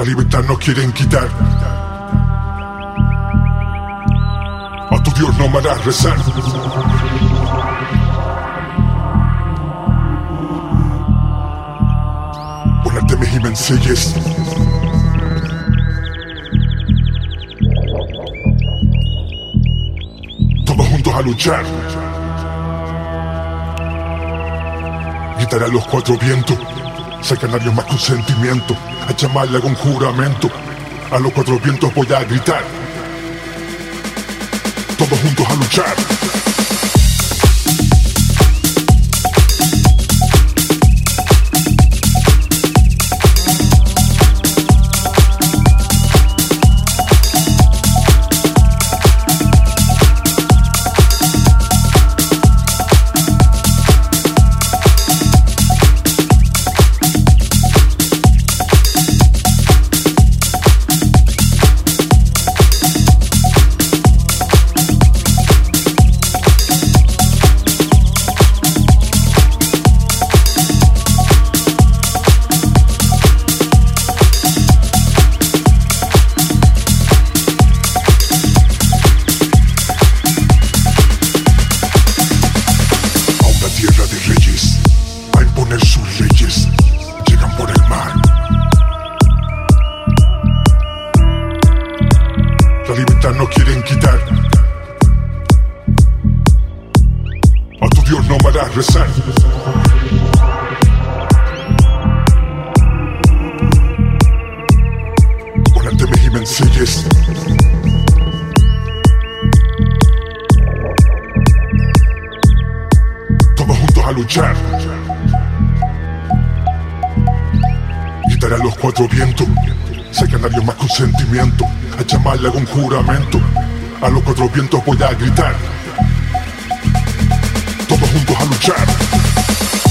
La libertad no quieren quitar. A tu Dios no me harás rezar. Ponerte mis y me. Todos juntos a luchar. Gritaré los cuatro vientos. Ser canario más con sentimiento. A llamarle con juramento. A los cuatro vientos voy a gritar. Todos juntos a luchar. Libertad no quieren quitar. A tu Dios no me harás rezar. Y me enseñes. Todos juntos a luchar. Gritaré a los cuatro vientos. Ser canario más con sentimiento. A llamarle con juramento. A los cuatro vientos voy a gritar. Todos juntos a luchar.